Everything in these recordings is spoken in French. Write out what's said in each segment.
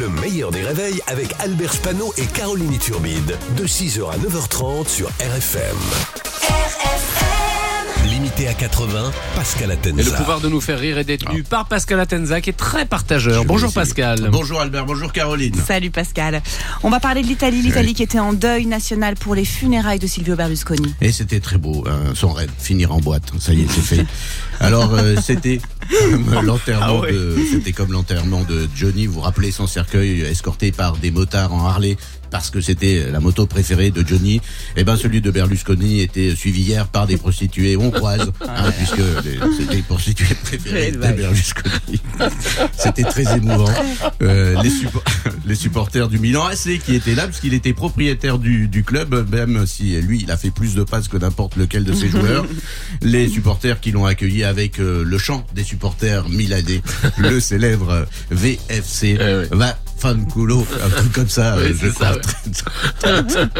Le meilleur des réveils avec Albert Spano et Caroline Turbide. De 6h à 9h30 sur RFM. Limité à 80, Pascal Atenza. Et le pouvoir de nous faire rire est détenu par Pascal Atenza qui est très partageur. Bonjour Pascal. Bonjour Albert, bonjour Caroline. Salut Pascal. On va parler de l'Italie, l'Italie qui était en deuil national pour les funérailles de Silvio Berlusconi. Et c'était très beau, hein, son rêve, finir en boîte. Ça y est, c'est fait. Alors euh, c'était comme l'enterrement Ah ouais. de, c'était comme l'enterrement de Johnny. Vous vous rappelez son cercueil escorté par des motards en Harley parce que c'était la moto préférée de Johnny? Et ben celui de Berlusconi était suivi hier par des prostituées hongroises, hein, puisque c'était les prostituées préférées de Berlusconi. C'était très émouvant. Euh, les, suppo- les supporters du Milan AC qui étaient là, puisqu'il était propriétaire du, du club, même si lui, il a fait plus de passes que n'importe lequel de ses joueurs. Les supporters qui l'ont accueilli avec euh, le chant des supporters milanais, le célèbre euh, VFC. Eh oui. Va Fanculo, un truc comme ça, Oui, euh, je c'est crois, ça, très, très-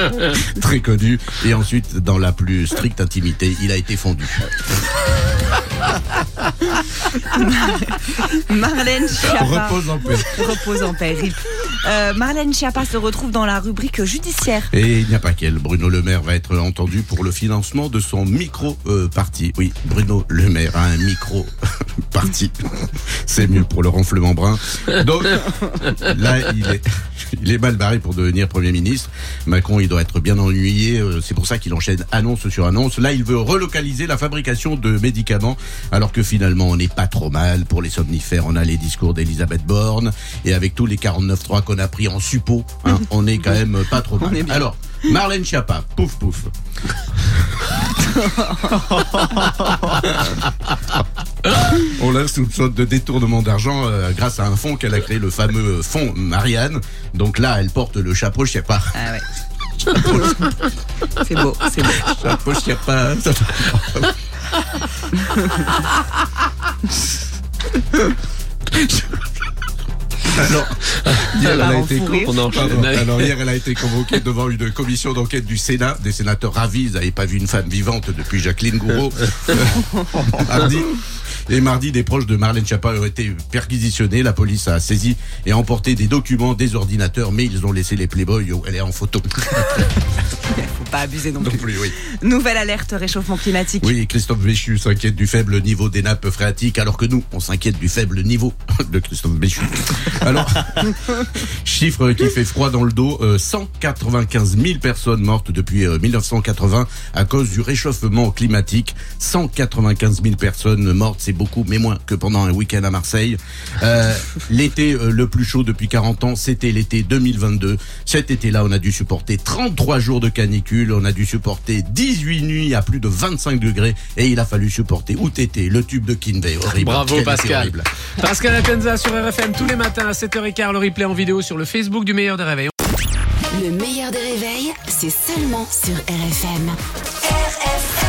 très connu. Et ensuite, dans la plus stricte intimité, il a été fondu. Marlène Schiappa. Repose en paix. Repose en paix, rip. Euh, Marlène Schiappa se retrouve dans la rubrique judiciaire. Et il n'y a pas qu'elle. Bruno Le Maire va être entendu pour le financement de son micro-parti. oui, Bruno Le Maire a un micro-parti. C'est mieux pour le renflement brun. Donc, là, il est, il est mal barré pour devenir Premier ministre. Macron, il doit être bien ennuyé. euh, C'est pour ça qu'il enchaîne annonce sur annonce. Là, il veut relocaliser la fabrication de médicaments, alors que finalement, on n'est pas trop mal. Pour les somnifères, on a les discours d'Elisabeth Borne. Et avec tous les 49.3 qu'on a pris en suppôt, hein, on est quand même pas trop mal. Alors, Marlène Schiappa, pouf pouf. On la soupçonne de détournement d'argent euh, grâce à un fonds qu'elle a créé, le fameux fonds Marianne. Donc là, elle porte le chapeau Schiappa. Ah ouais. C'est beau, c'est beau. Chapeau ça- Alors, hier, elle a été fou con- rire. On enchaîne. Pardon. Alors hier, elle a été convoquée devant une commission d'enquête du Sénat. Des sénateurs ravis, n'avaient pas vu une femme vivante depuis Jacqueline Gouraud. mardi. Et mardi, des proches de Marlène Schiappa ont été perquisitionnés. La police a saisi et emporté des documents, des ordinateurs, mais ils ont laissé les Playboy où elle est en photo. Pas abuser non Non plus. plus, oui. Nouvelle alerte réchauffement climatique. Oui, Christophe Béchu s'inquiète du faible niveau des nappes phréatiques, alors que nous, on s'inquiète du faible niveau de Christophe Béchu. Alors, chiffre qui fait froid dans le dos, euh, 195 000 personnes mortes depuis euh, 1980 à cause du réchauffement climatique. 195 000 personnes mortes, c'est beaucoup, mais moins que pendant un week-end à Marseille. Euh, l'été euh, le plus chaud depuis 40 ans, c'était l'été 2022. Cet été-là, on a dû supporter 33 jours de canicule, on a dû supporter 18 nuits à plus de 25 degrés, et il a fallu supporter OTT, le tube de Kinvey. Horrible. Bravo Pascal. horrible. Pascal Atenza sur RFM tous les matins à 7h15, le replay en vidéo sur le Facebook du meilleur des réveils. Le meilleur des réveils, c'est seulement sur RFM. RFM